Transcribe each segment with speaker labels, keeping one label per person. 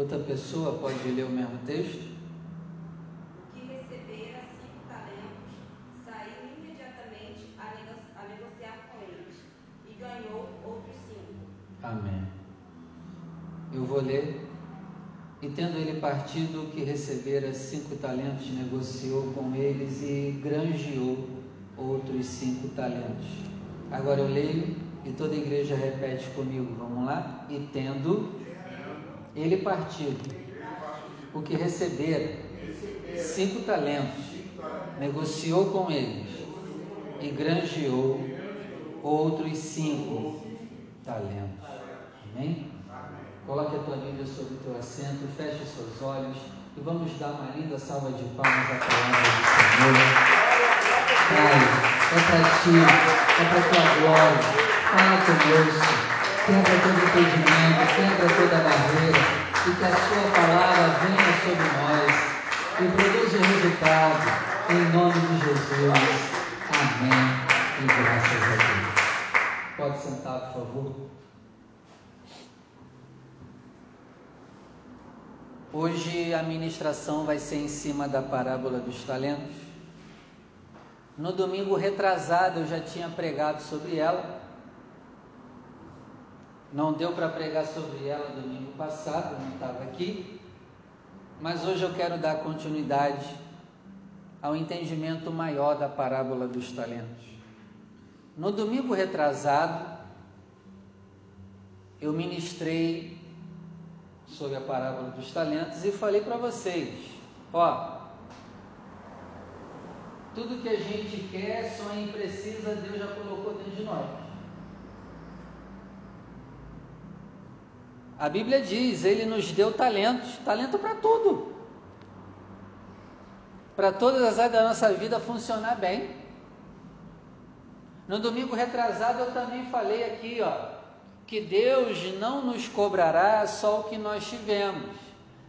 Speaker 1: Outra pessoa pode ler o mesmo texto?
Speaker 2: O que recebera cinco talentos saiu imediatamente a, nego- a negociar com eles e ganhou outros cinco.
Speaker 1: Amém. Eu vou ler. E tendo ele partido o que recebera cinco talentos, negociou com eles e granjeou outros cinco talentos. Agora eu leio e toda a igreja repete comigo. Vamos lá? E tendo ele partido o que recebera cinco talentos, negociou com eles e granjeou outros cinco talentos. Amém? Coloque a tua Bíblia sobre o teu assento, feche os seus olhos e vamos dar uma linda salva de palmas à palavra do Senhor. Pai, é para ti, é para tua glória. Fala conosco, quebra todo impedimento, quebra toda barreira e que a sua palavra venha sobre nós e produza resultado em nome de Jesus. Amém. E graças a Deus. Pode sentar, por favor. Hoje a ministração vai ser em cima da parábola dos talentos. No domingo retrasado eu já tinha pregado sobre ela. Não deu para pregar sobre ela domingo passado, não estava aqui. Mas hoje eu quero dar continuidade ao entendimento maior da parábola dos talentos. No domingo retrasado, eu ministrei sobre a parábola dos talentos e falei para vocês: ó, tudo que a gente quer, sonha e precisa, Deus já colocou dentro de nós. A Bíblia diz: Ele nos deu talentos, talento para tudo, para todas as áreas da nossa vida funcionar bem. No domingo retrasado eu também falei aqui, ó, que Deus não nos cobrará só o que nós tivemos,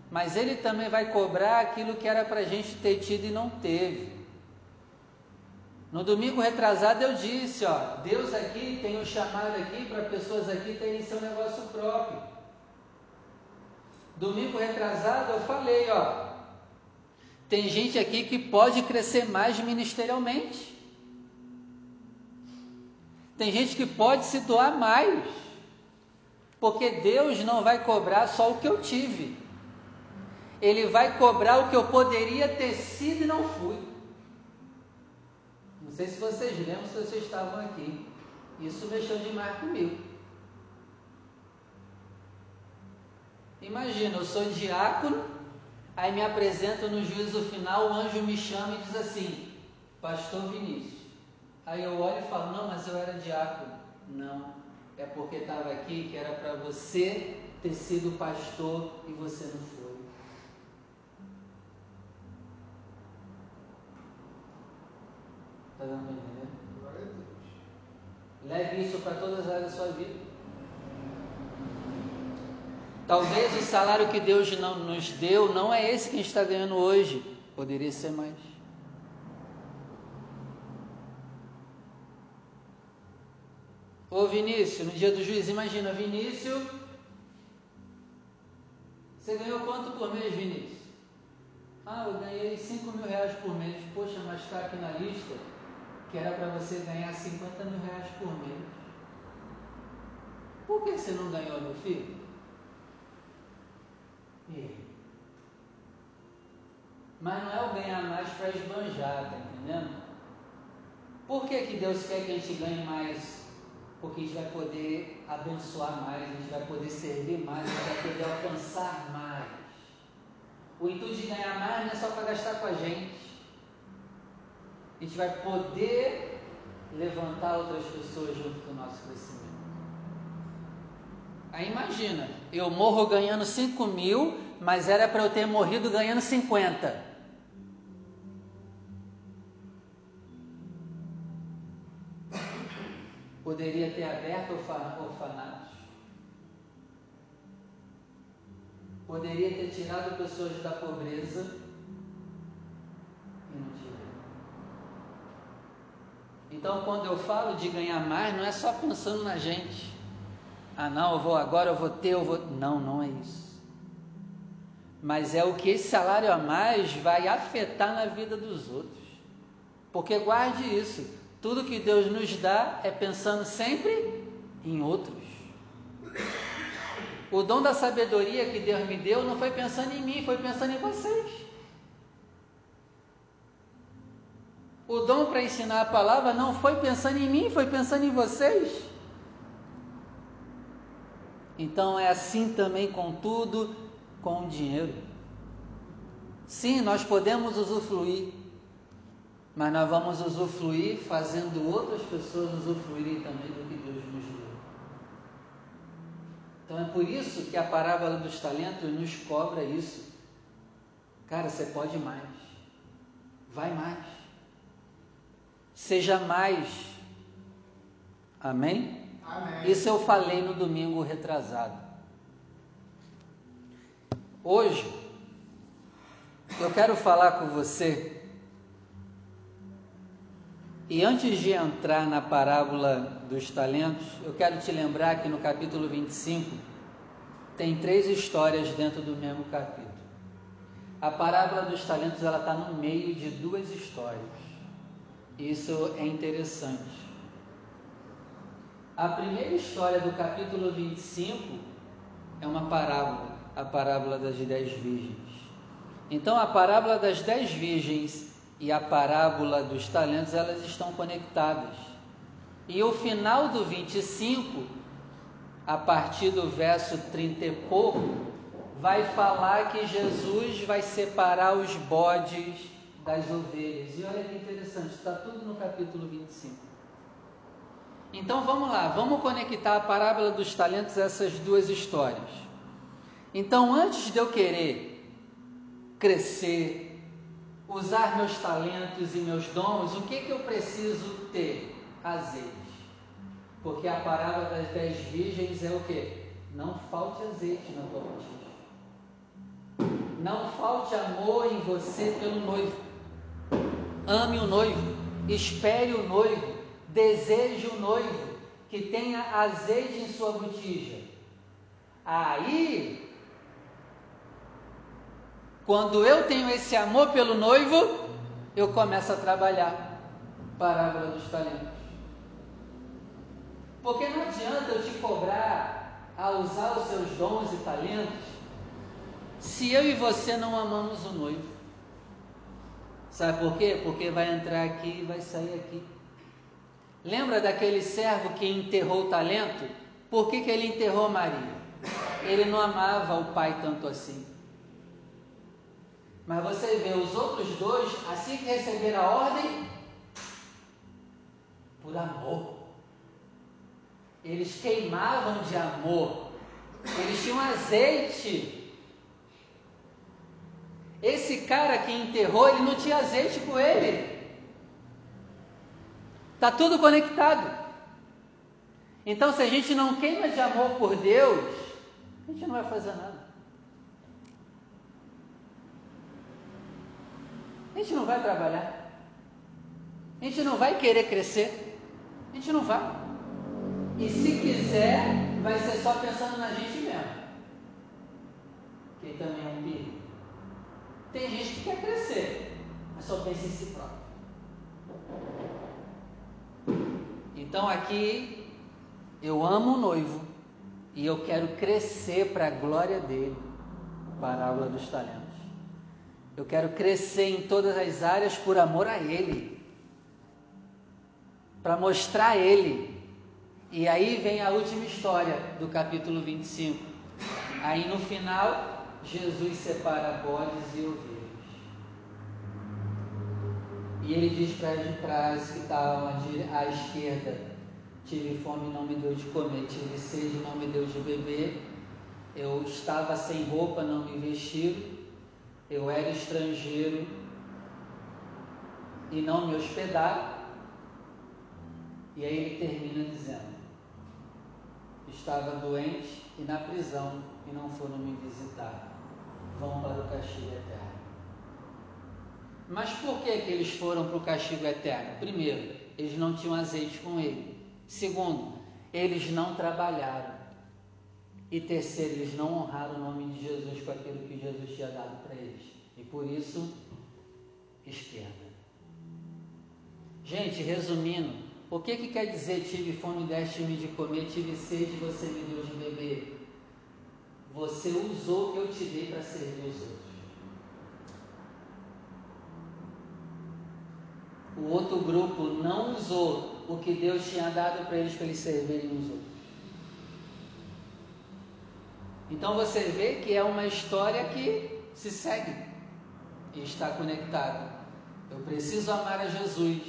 Speaker 1: mas Ele também vai cobrar aquilo que era para a gente ter tido e não teve. No domingo retrasado eu disse, ó, Deus aqui tem um chamado aqui para pessoas aqui terem seu negócio próprio. Domingo retrasado eu falei, ó, tem gente aqui que pode crescer mais ministerialmente. Tem gente que pode se doar mais. Porque Deus não vai cobrar só o que eu tive. Ele vai cobrar o que eu poderia ter sido e não fui. Não sei se vocês lembram, se vocês estavam aqui. Isso mexeu demais comigo. Imagina, eu sou diácono, aí me apresento no juízo final, o anjo me chama e diz assim: Pastor Vinícius. Aí eu olho e falo: Não, mas eu era diácono. Não, é porque estava aqui que era para você ter sido pastor e você não foi. Está dando para entender? Leve isso para todas as áreas da sua vida. Talvez o salário que Deus não nos deu não é esse que a gente está ganhando hoje. Poderia ser mais. Ô Vinícius, no dia do juiz, imagina, Vinícius, você ganhou quanto por mês, Vinícius? Ah, eu ganhei 5 mil reais por mês. Poxa, mas está aqui na lista que era para você ganhar 50 mil reais por mês. Por que você não ganhou, meu filho? Mas não é o ganhar mais para esbanjar, tá entendendo? Por que, que Deus quer que a gente ganhe mais? Porque a gente vai poder abençoar mais, a gente vai poder servir mais, a gente vai poder alcançar mais. O intuito de ganhar mais não é só para gastar com a gente. A gente vai poder levantar outras pessoas junto com o nosso crescimento. Aí imagina, eu morro ganhando 5 mil, mas era para eu ter morrido ganhando 50. Poderia ter aberto orfanatos. Poderia ter tirado pessoas da pobreza e não tirei. Então, quando eu falo de ganhar mais, não é só pensando na gente. Ah, não, eu vou agora, eu vou ter, eu vou. Não, não é isso. mas é o que esse salário a mais vai afetar na vida dos outros. Porque guarde isso, tudo que Deus nos dá é pensando sempre em outros. O dom da sabedoria que Deus me deu não foi pensando em mim, foi pensando em vocês. O dom para ensinar a palavra não foi pensando em mim, foi pensando em vocês. Então é assim também com tudo, com o dinheiro. Sim, nós podemos usufruir, mas nós vamos usufruir fazendo outras pessoas usufruírem também do que Deus nos deu. Então é por isso que a parábola dos talentos nos cobra isso. Cara, você pode mais. Vai mais. Seja mais. Amém? Amém? Isso eu falei no domingo retrasado. Hoje, eu quero falar com você e antes de entrar na parábola dos talentos, eu quero te lembrar que no capítulo 25 tem três histórias dentro do mesmo capítulo. A parábola dos talentos ela está no meio de duas histórias. Isso é interessante. A primeira história do capítulo 25 é uma parábola, a parábola das dez virgens. Então, a parábola das dez virgens e a parábola dos talentos, elas estão conectadas. E o final do 25, a partir do verso 30 e pouco, vai falar que Jesus vai separar os bodes das ovelhas. E olha que interessante, está tudo no capítulo 25. Então vamos lá, vamos conectar a parábola dos talentos a essas duas histórias. Então, antes de eu querer crescer, usar meus talentos e meus dons, o que, que eu preciso ter? Azeite. Porque a parábola das dez virgens é o que? Não falte azeite na tua botija. Não falte amor em você pelo noivo. Ame o noivo, espere o noivo, deseje o noivo, que tenha azeite em sua botija. Aí quando eu tenho esse amor pelo noivo, eu começo a trabalhar. Parábola dos talentos. Porque não adianta eu te cobrar a usar os seus dons e talentos se eu e você não amamos o noivo. Sabe por quê? Porque vai entrar aqui e vai sair aqui. Lembra daquele servo que enterrou o talento? Por que, que ele enterrou Maria? Ele não amava o pai tanto assim. Mas você vê os outros dois, assim que receberam a ordem, por amor. Eles queimavam de amor. Eles tinham azeite. Esse cara que enterrou, ele não tinha azeite com ele. Está tudo conectado. Então, se a gente não queima de amor por Deus, a gente não vai fazer nada. a gente não vai trabalhar. A gente não vai querer crescer. A gente não vai. E se quiser, vai ser só pensando na gente mesmo. Que também é um perigo. Tem gente que quer crescer, mas só pensa em si próprio. Então aqui eu amo o noivo e eu quero crescer para a glória dele. Parábola dos talentos. Eu quero crescer em todas as áreas por amor a Ele, para mostrar a Ele. E aí vem a última história do capítulo 25. Aí no final, Jesus separa bodes e ovelhas. E ele diz para as que estavam à esquerda: Tive fome, não me deu de comer, tive sede, não me deu de beber. Eu estava sem roupa, não me vestiram eu era estrangeiro e não me hospedaram. E aí ele termina dizendo: Estava doente e na prisão e não foram me visitar. Vão para o castigo eterno. Mas por que, que eles foram para o castigo eterno? Primeiro, eles não tinham azeite com ele. Segundo, eles não trabalharam. E terceiro, eles não honraram o nome de Jesus com aquilo que Jesus tinha dado para eles. E por isso, esquerda. Gente, resumindo, o que, que quer dizer tive fome, deste-me de comer, tive sede, você me deu de beber? Você usou o que eu te dei para servir os outros. O outro grupo não usou o que Deus tinha dado para eles para eles servirem os outros. Então você vê que é uma história que se segue e está conectada. Eu preciso amar a Jesus,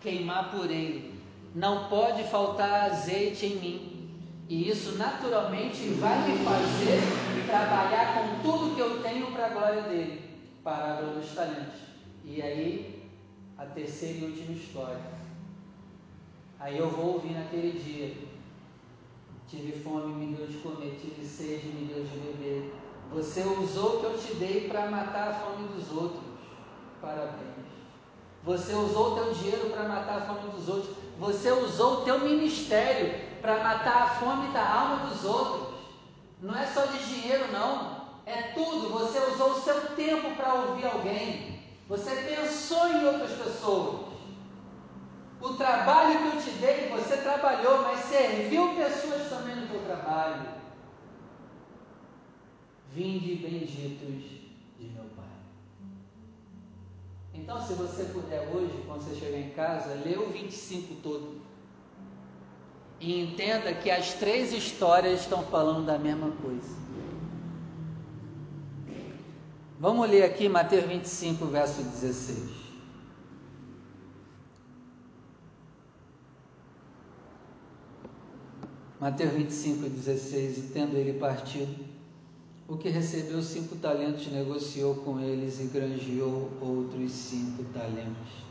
Speaker 1: queimar por Ele. Não pode faltar azeite em mim. E isso naturalmente vai me fazer trabalhar com tudo que eu tenho para a glória dele. Parábola dos talentos. E aí, a terceira e última história. Aí eu vou ouvir naquele dia Tive fome, me deu de comer, tive sede, me deu de beber. Você usou o que eu te dei para matar a fome dos outros. Parabéns. Você usou o teu dinheiro para matar a fome dos outros. Você usou o teu ministério para matar a fome da alma dos outros. Não é só de dinheiro, não. É tudo. Você usou o seu tempo para ouvir alguém. Você pensou em outras pessoas. O trabalho que eu te dei, você trabalhou, mas serviu pessoas também no teu trabalho. Vinde benditos de meu Pai. Então, se você puder hoje, quando você chegar em casa, lê o 25 todo. E entenda que as três histórias estão falando da mesma coisa. Vamos ler aqui Mateus 25, verso 16. Mateus 25, 16, e tendo ele partido, o que recebeu cinco talentos negociou com eles e granjeou outros cinco talentos.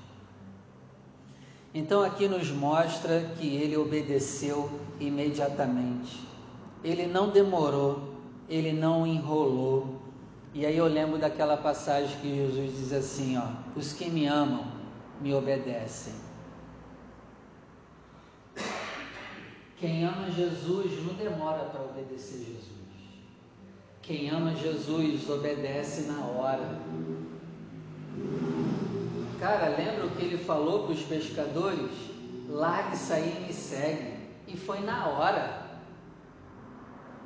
Speaker 1: Então aqui nos mostra que ele obedeceu imediatamente. Ele não demorou, ele não enrolou. E aí eu lembro daquela passagem que Jesus diz assim, ó: "Os que me amam me obedecem". Quem ama Jesus não demora para obedecer Jesus. Quem ama Jesus obedece na hora. Cara, lembra o que ele falou para os pescadores? Largue aí e me segue. E foi na hora.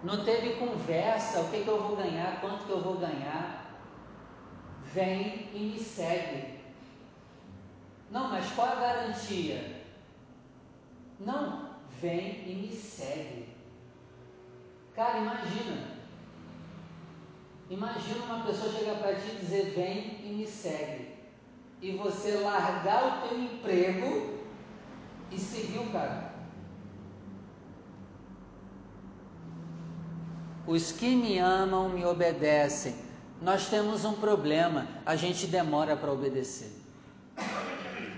Speaker 1: Não teve conversa, o que, que eu vou ganhar, quanto que eu vou ganhar. Vem e me segue. Não, mas qual a garantia? Não, vem e me segue. Cara, imagina. Imagina uma pessoa chegar para ti e dizer: Vem e me segue. E você largar o teu emprego e seguir o cara. Os que me amam me obedecem. Nós temos um problema: a gente demora para obedecer.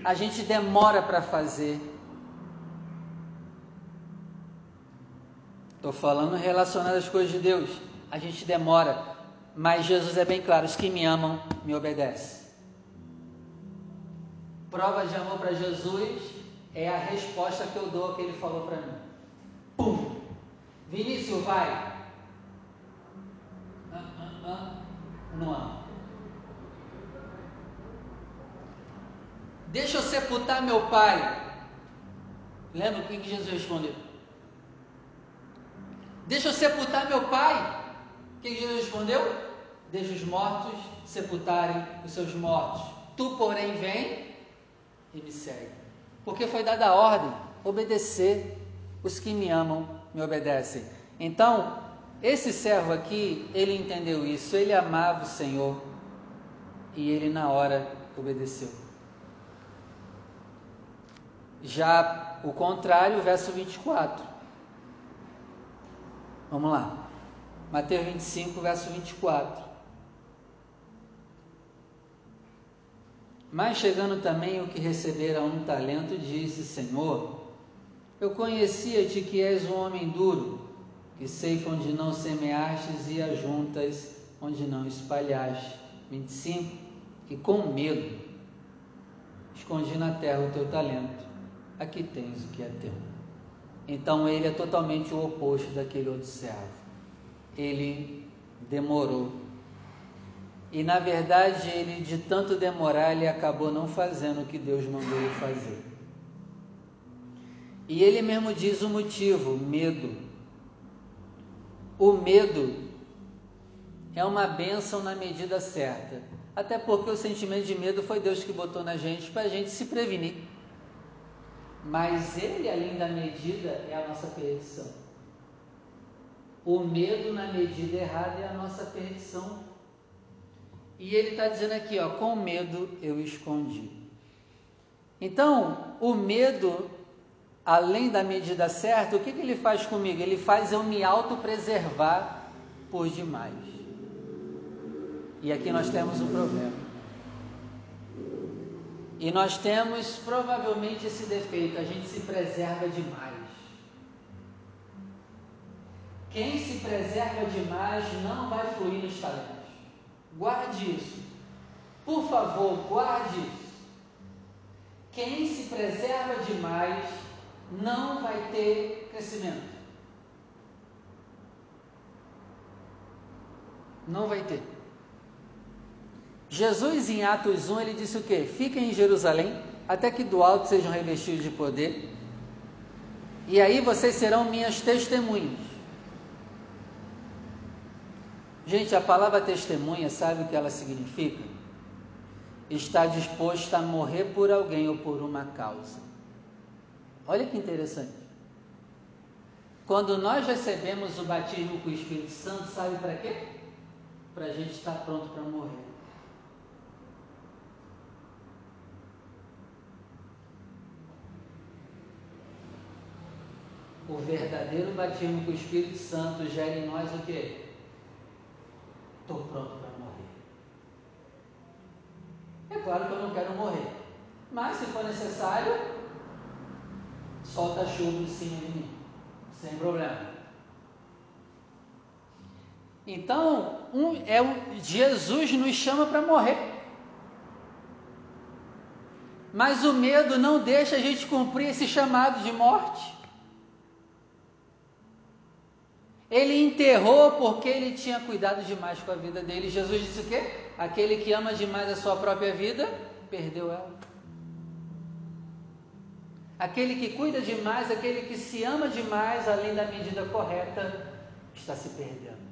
Speaker 1: A gente demora para fazer. Estou falando relacionado às coisas de Deus. A gente demora, mas Jesus é bem claro: os que me amam, me obedecem. Prova de amor para Jesus é a resposta que eu dou que ele falou para mim. Pum! Vinícius, vai. Ah, ah. Não amo. Deixa eu sepultar meu pai. Lembra o que Jesus respondeu? Deixa eu sepultar meu pai. O que Jesus respondeu? Deixa os mortos sepultarem os seus mortos. Tu, porém, vem e me segue. Porque foi dada a ordem: obedecer. Os que me amam me obedecem. Então, esse servo aqui, ele entendeu isso. Ele amava o Senhor e ele, na hora, obedeceu. Já o contrário, verso 24. Vamos lá. Mateus 25, verso 24. Mas chegando também o que recebera um talento, disse: Senhor, eu conhecia-te que és um homem duro, que ceifa onde não semeastes e ajuntas onde não espalhaste. 25. Que com medo escondi na terra o teu talento, aqui tens o que é teu. Então ele é totalmente o oposto daquele outro servo. ele demorou. E na verdade, ele de tanto demorar, ele acabou não fazendo o que Deus mandou ele fazer. E ele mesmo diz o motivo: medo. O medo é uma bênção na medida certa. Até porque o sentimento de medo foi Deus que botou na gente para a gente se prevenir. Mas ele, além da medida, é a nossa perdição. O medo na medida errada é a nossa perdição. E ele está dizendo aqui, ó, com medo eu escondi. Então, o medo, além da medida certa, o que, que ele faz comigo? Ele faz eu me autopreservar por demais. E aqui nós temos um problema. E nós temos provavelmente esse defeito, a gente se preserva demais. Quem se preserva demais não vai fluir nos talentos. Guarde isso. Por favor, guarde isso. Quem se preserva demais não vai ter crescimento. Não vai ter. Jesus, em Atos 1, ele disse o quê? Fiquem em Jerusalém, até que do alto sejam revestidos de poder, e aí vocês serão minhas testemunhas. Gente, a palavra testemunha, sabe o que ela significa? Está disposto a morrer por alguém ou por uma causa. Olha que interessante. Quando nós recebemos o batismo com o Espírito Santo, sabe para quê? Para a gente estar pronto para morrer. o verdadeiro batismo com o Espírito Santo gera em nós o quê? Estou pronto para morrer. É claro que eu não quero morrer, mas se for necessário, solta chuva em cima de mim, sem problema. Então, um, é Jesus nos chama para morrer. Mas o medo não deixa a gente cumprir esse chamado de morte. Ele enterrou porque ele tinha cuidado demais com a vida dele. Jesus disse o quê? Aquele que ama demais a sua própria vida, perdeu ela. Aquele que cuida demais, aquele que se ama demais, além da medida correta, está se perdendo.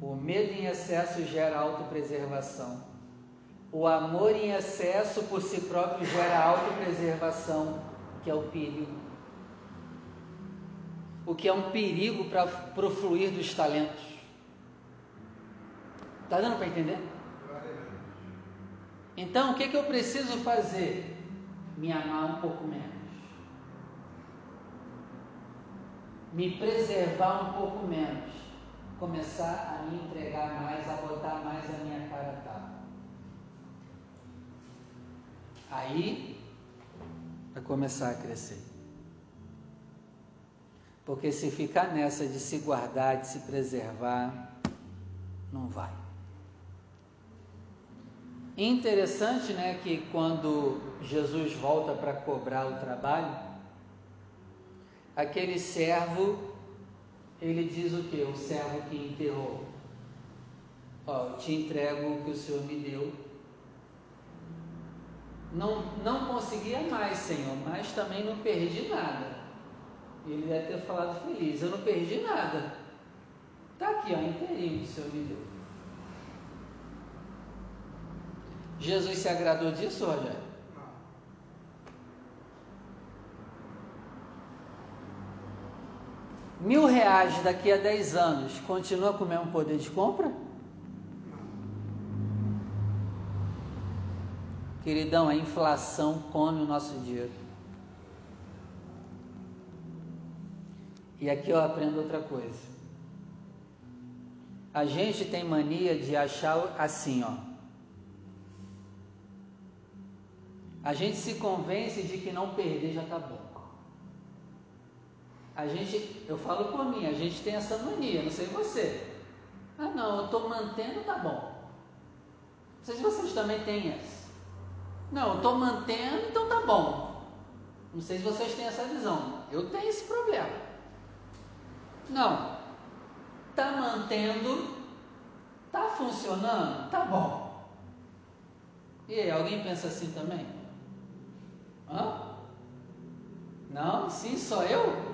Speaker 1: O medo em excesso gera autopreservação. O amor em excesso por si próprio gera autopreservação, que é o perigo o que é um perigo para o fluir dos talentos. Está dando para entender? Então, o que, que eu preciso fazer? Me amar um pouco menos. Me preservar um pouco menos. Começar a me entregar mais, a botar mais a minha cara a tapa. Aí, vai começar a crescer. Porque se ficar nessa de se guardar, de se preservar, não vai. Interessante, né, que quando Jesus volta para cobrar o trabalho, aquele servo, ele diz o que? O servo que enterrou. Ó, te entrego o que o Senhor me deu. Não, não conseguia mais, Senhor, mas também não perdi nada. Ele deve ter falado feliz, eu não perdi nada. Está aqui, ó, inteirinho que o Senhor me deu. Jesus se agradou disso, Rogério? Mil reais daqui a dez anos, continua com o mesmo poder de compra? Queridão, a inflação come o nosso dinheiro. E aqui eu aprendo outra coisa. A gente tem mania de achar assim, ó. A gente se convence de que não perder já tá bom. A gente, eu falo por mim, a gente tem essa mania, não sei você. Ah não, eu estou mantendo, tá bom. Não sei se vocês também têm essa. Não, eu estou mantendo, então tá bom. Não sei se vocês têm essa visão. Eu tenho esse problema. Não. Está mantendo, está funcionando, tá bom. E aí, alguém pensa assim também? Hã? Não? Sim, só eu?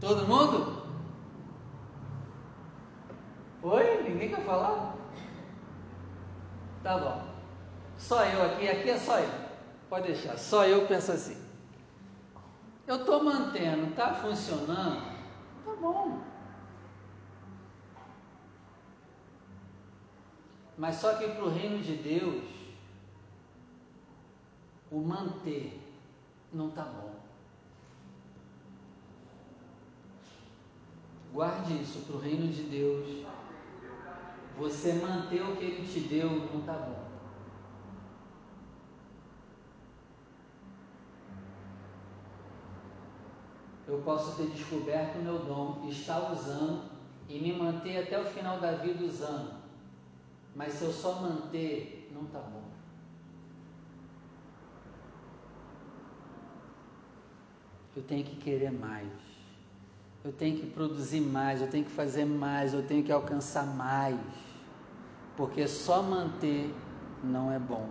Speaker 1: Todo mundo? Oi? Ninguém quer falar? Tá bom. Só eu aqui, aqui é só eu. Pode deixar, só eu penso assim. Eu estou mantendo, está funcionando? Tá bom. Mas só que para o reino de Deus, o manter não está bom. Guarde isso para o reino de Deus. Você manter o que Ele te deu não está bom. Eu posso ter descoberto o meu dom, estar usando e me manter até o final da vida usando. Mas se eu só manter, não está bom. Eu tenho que querer mais. Eu tenho que produzir mais, eu tenho que fazer mais, eu tenho que alcançar mais. Porque só manter não é bom.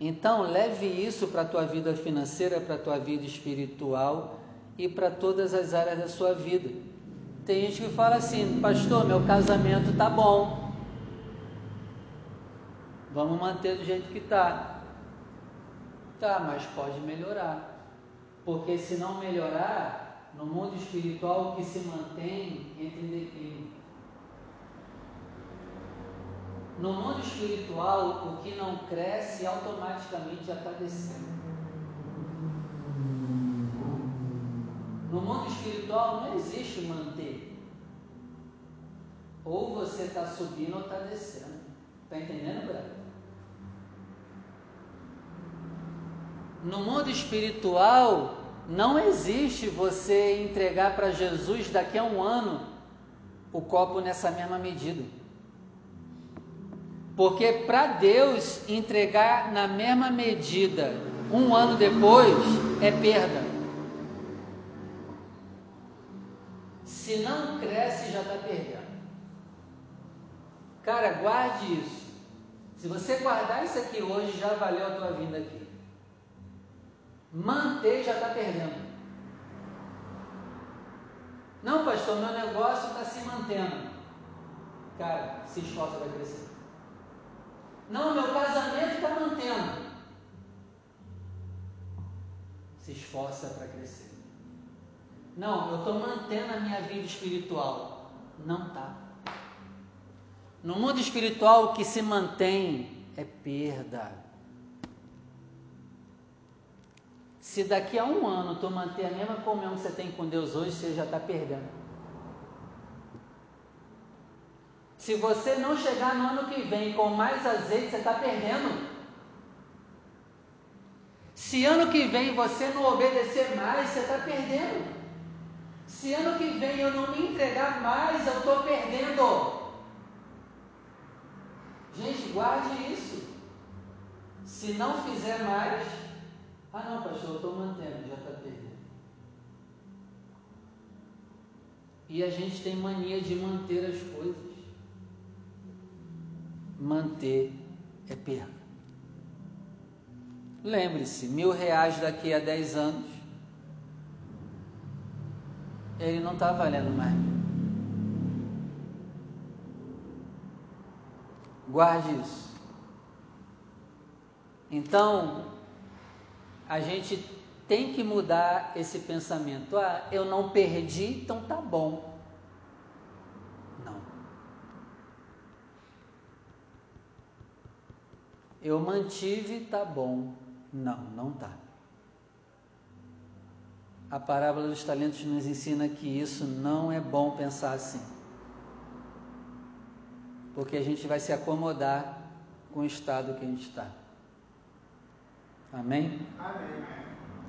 Speaker 1: Então, leve isso para a tua vida financeira, para a tua vida espiritual e para todas as áreas da sua vida. Tem gente que fala assim, pastor, meu casamento tá bom. Vamos manter do jeito que está. Tá, mas pode melhorar. Porque se não melhorar, no mundo espiritual o que se mantém entra em declínio. No mundo espiritual, o que não cresce automaticamente já está descendo. No mundo espiritual não existe manter. Ou você está subindo ou está descendo. Está entendendo, Brad? No mundo espiritual, não existe você entregar para Jesus daqui a um ano o copo nessa mesma medida. Porque para Deus entregar na mesma medida um ano depois é perda. Se não cresce, já está perdendo. Cara, guarde isso. Se você guardar isso aqui hoje, já valeu a tua vinda aqui. Manter já está perdendo. Não, pastor, meu negócio está se mantendo. Cara, se esforça para crescer. Não, meu casamento está mantendo. Se esforça para crescer. Não, eu estou mantendo a minha vida espiritual. Não está. No mundo espiritual, o que se mantém é perda. Se daqui a um ano tu manter a mesma comunhão que você tem com Deus hoje, você já está perdendo. Se você não chegar no ano que vem com mais azeite, você está perdendo. Se ano que vem você não obedecer mais, você está perdendo. Se ano que vem eu não me entregar mais, eu estou perdendo. Gente, guarde isso. Se não fizer mais, ah, não, pastor, eu estou mantendo, já está perdendo. E a gente tem mania de manter as coisas. Manter é perda. Lembre-se, mil reais daqui a dez anos, ele não está valendo mais. Guarde isso. Então, a gente tem que mudar esse pensamento. Ah, eu não perdi, então tá bom. Não. Eu mantive, tá bom. Não, não tá. A parábola dos talentos nos ensina que isso não é bom pensar assim. Porque a gente vai se acomodar com o estado que a gente está. Amém? Amém?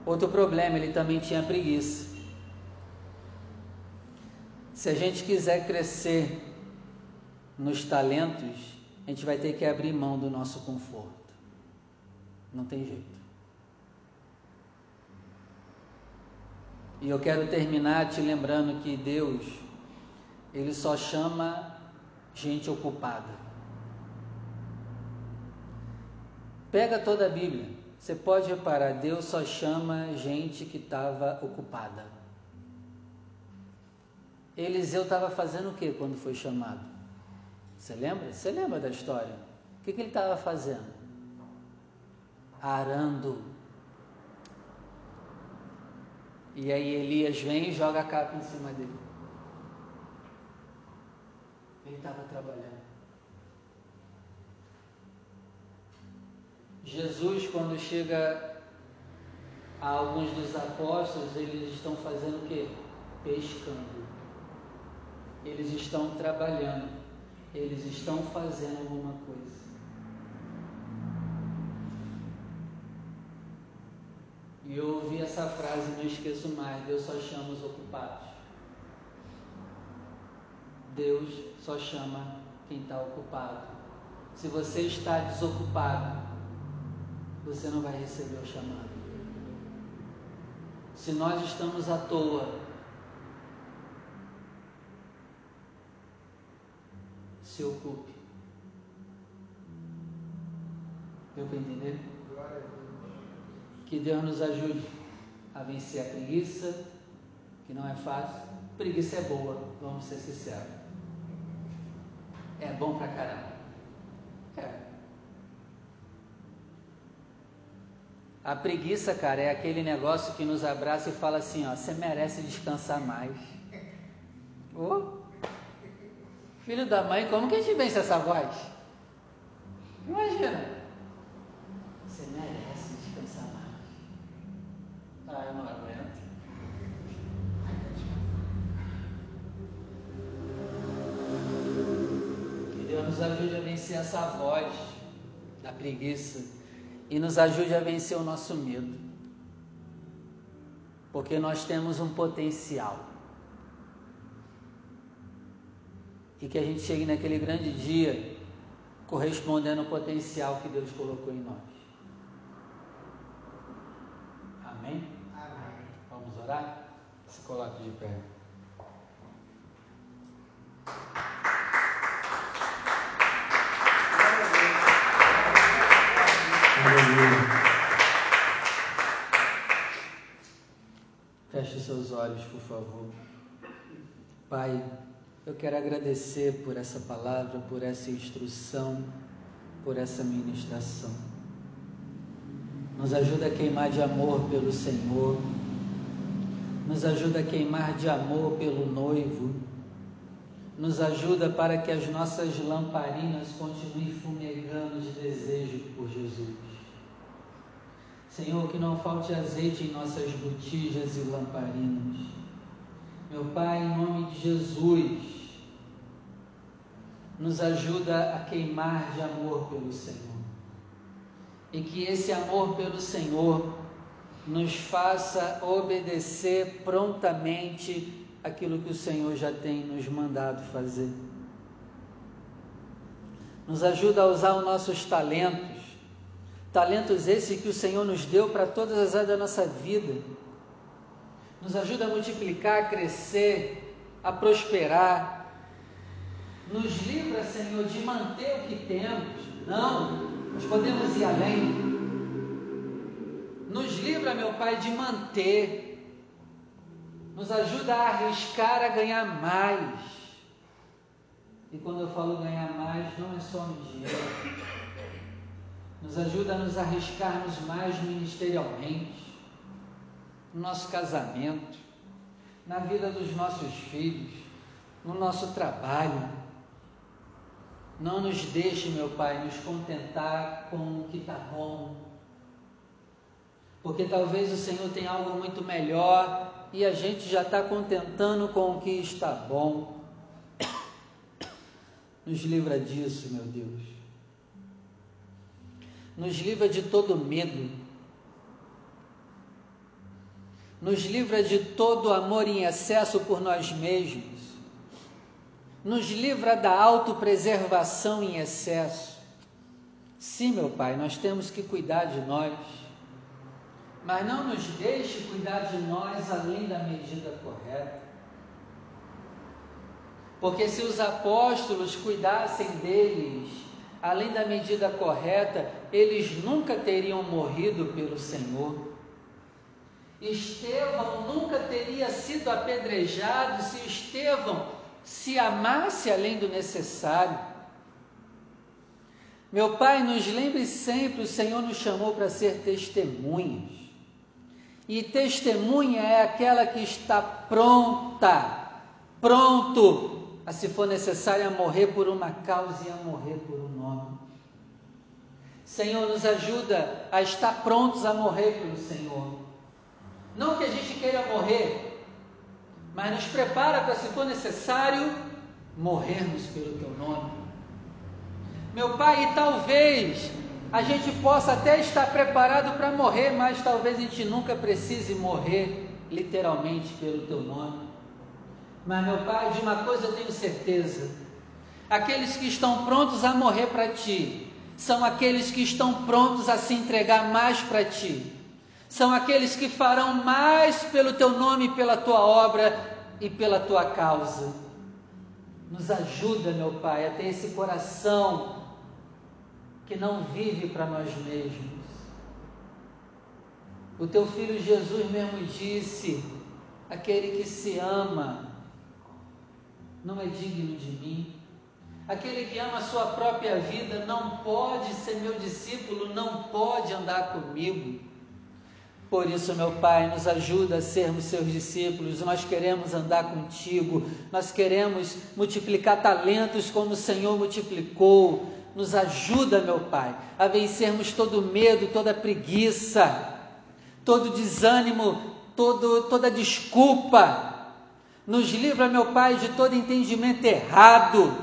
Speaker 1: Outro problema, ele também tinha preguiça. Se a gente quiser crescer nos talentos, a gente vai ter que abrir mão do nosso conforto. Não tem jeito. E eu quero terminar te lembrando que Deus, Ele só chama gente ocupada. Pega toda a Bíblia. Você pode reparar, Deus só chama gente que estava ocupada. Eliseu estava fazendo o que quando foi chamado? Você lembra? Você lembra da história? O que, que ele estava fazendo? Arando. E aí Elias vem e joga a capa em cima dele. Ele estava trabalhando. Jesus, quando chega a alguns dos apóstolos, eles estão fazendo o quê? Pescando. Eles estão trabalhando. Eles estão fazendo alguma coisa. E eu ouvi essa frase, não esqueço mais: Deus só chama os ocupados. Deus só chama quem está ocupado. Se você está desocupado, você não vai receber o chamado. Se nós estamos à toa, se ocupe. Deu para entender? Que Deus nos ajude a vencer a preguiça, que não é fácil. Preguiça é boa, vamos ser sinceros. É bom pra caramba. É. A preguiça, cara, é aquele negócio que nos abraça e fala assim, ó, você merece descansar mais. Oh, filho da mãe, como que a gente vence essa voz? Imagina. Você merece descansar mais. Ah, eu não aguento. Que Deus nos ajude a vencer essa voz da preguiça e nos ajude a vencer o nosso medo. Porque nós temos um potencial. E que a gente chegue naquele grande dia correspondendo ao potencial que Deus colocou em nós. Amém? Amém. Vamos orar? Se coloque de pé. Aleluia. Feche seus olhos, por favor. Pai, eu quero agradecer por essa palavra, por essa instrução, por essa ministração. Nos ajuda a queimar de amor pelo Senhor. Nos ajuda a queimar de amor pelo noivo nos ajuda para que as nossas lamparinas continuem fumegando de desejo por Jesus. Senhor, que não falte azeite em nossas botijas e lamparinas. Meu Pai, em nome de Jesus, nos ajuda a queimar de amor pelo Senhor. E que esse amor pelo Senhor nos faça obedecer prontamente aquilo que o Senhor já tem nos mandado fazer. Nos ajuda a usar os nossos talentos, talentos esses que o Senhor nos deu para todas as áreas da nossa vida. Nos ajuda a multiplicar, a crescer, a prosperar. Nos livra, Senhor, de manter o que temos. Não, nós podemos ir além. Nos livra, meu Pai, de manter nos ajuda a arriscar a ganhar mais. E quando eu falo ganhar mais, não é só no dinheiro. Nos ajuda a nos arriscarmos mais ministerialmente, no nosso casamento, na vida dos nossos filhos, no nosso trabalho. Não nos deixe, meu Pai, nos contentar com o que está bom, porque talvez o Senhor tenha algo muito melhor e a gente já está contentando com o que está bom. Nos livra disso, meu Deus. Nos livra de todo medo. Nos livra de todo amor em excesso por nós mesmos. Nos livra da autopreservação em excesso. Sim, meu Pai, nós temos que cuidar de nós mas não nos deixe cuidar de nós além da medida correta. Porque se os apóstolos cuidassem deles além da medida correta, eles nunca teriam morrido pelo Senhor. Estevão nunca teria sido apedrejado se Estevão se amasse além do necessário. Meu Pai, nos lembre sempre: o Senhor nos chamou para ser testemunhas. E testemunha é aquela que está pronta, pronto a, se for necessário, a morrer por uma causa e a morrer por um nome. Senhor, nos ajuda a estar prontos a morrer pelo Senhor. Não que a gente queira morrer, mas nos prepara para, se for necessário, morrermos pelo Teu nome. Meu Pai, talvez a gente possa até estar preparado para morrer, mas talvez a gente nunca precise morrer literalmente pelo Teu nome. Mas, meu Pai, de uma coisa eu tenho certeza: aqueles que estão prontos a morrer para Ti, são aqueles que estão prontos a se entregar mais para Ti são aqueles que farão mais pelo teu nome, pela tua obra e pela tua causa. Nos ajuda, meu Pai, a ter esse coração que não vive para nós mesmos. O teu filho Jesus mesmo disse: aquele que se ama não é digno de mim. Aquele que ama a sua própria vida não pode ser meu discípulo, não pode andar comigo. Por isso, meu Pai, nos ajuda a sermos seus discípulos. Nós queremos andar contigo, nós queremos multiplicar talentos como o Senhor multiplicou. Nos ajuda, meu Pai, a vencermos todo medo, toda preguiça, todo desânimo, todo, toda desculpa. Nos livra, meu Pai, de todo entendimento errado.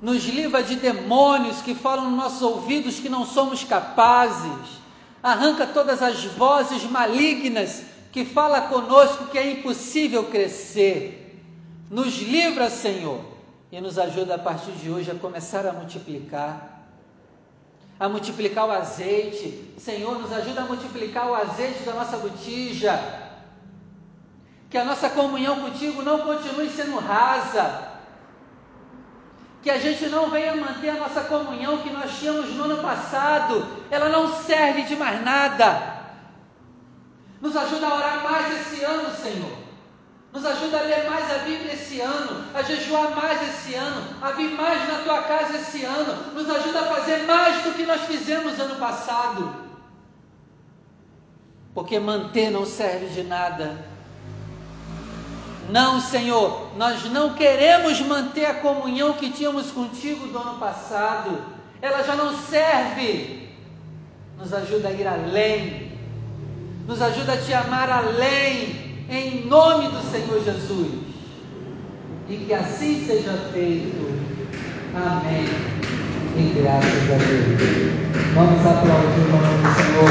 Speaker 1: Nos livra de demônios que falam nos nossos ouvidos que não somos capazes arranca todas as vozes malignas que fala conosco que é impossível crescer. Nos livra, Senhor, e nos ajuda a partir de hoje a começar a multiplicar. A multiplicar o azeite. Senhor, nos ajuda a multiplicar o azeite da nossa botija. Que a nossa comunhão contigo não continue sendo rasa, que a gente não venha manter a nossa comunhão que nós tínhamos no ano passado, ela não serve de mais nada. Nos ajuda a orar mais esse ano, Senhor. Nos ajuda a ler mais a Bíblia esse ano, a jejuar mais esse ano, a vir mais na tua casa esse ano. Nos ajuda a fazer mais do que nós fizemos ano passado. Porque manter não serve de nada não, Senhor, nós não queremos manter a comunhão que tínhamos contigo do ano passado. Ela já não serve. Nos ajuda a ir além. Nos ajuda a te amar além, em nome do Senhor Jesus. E que assim seja feito. Amém. E graças a Deus. Vamos aplaudir o nome do Senhor.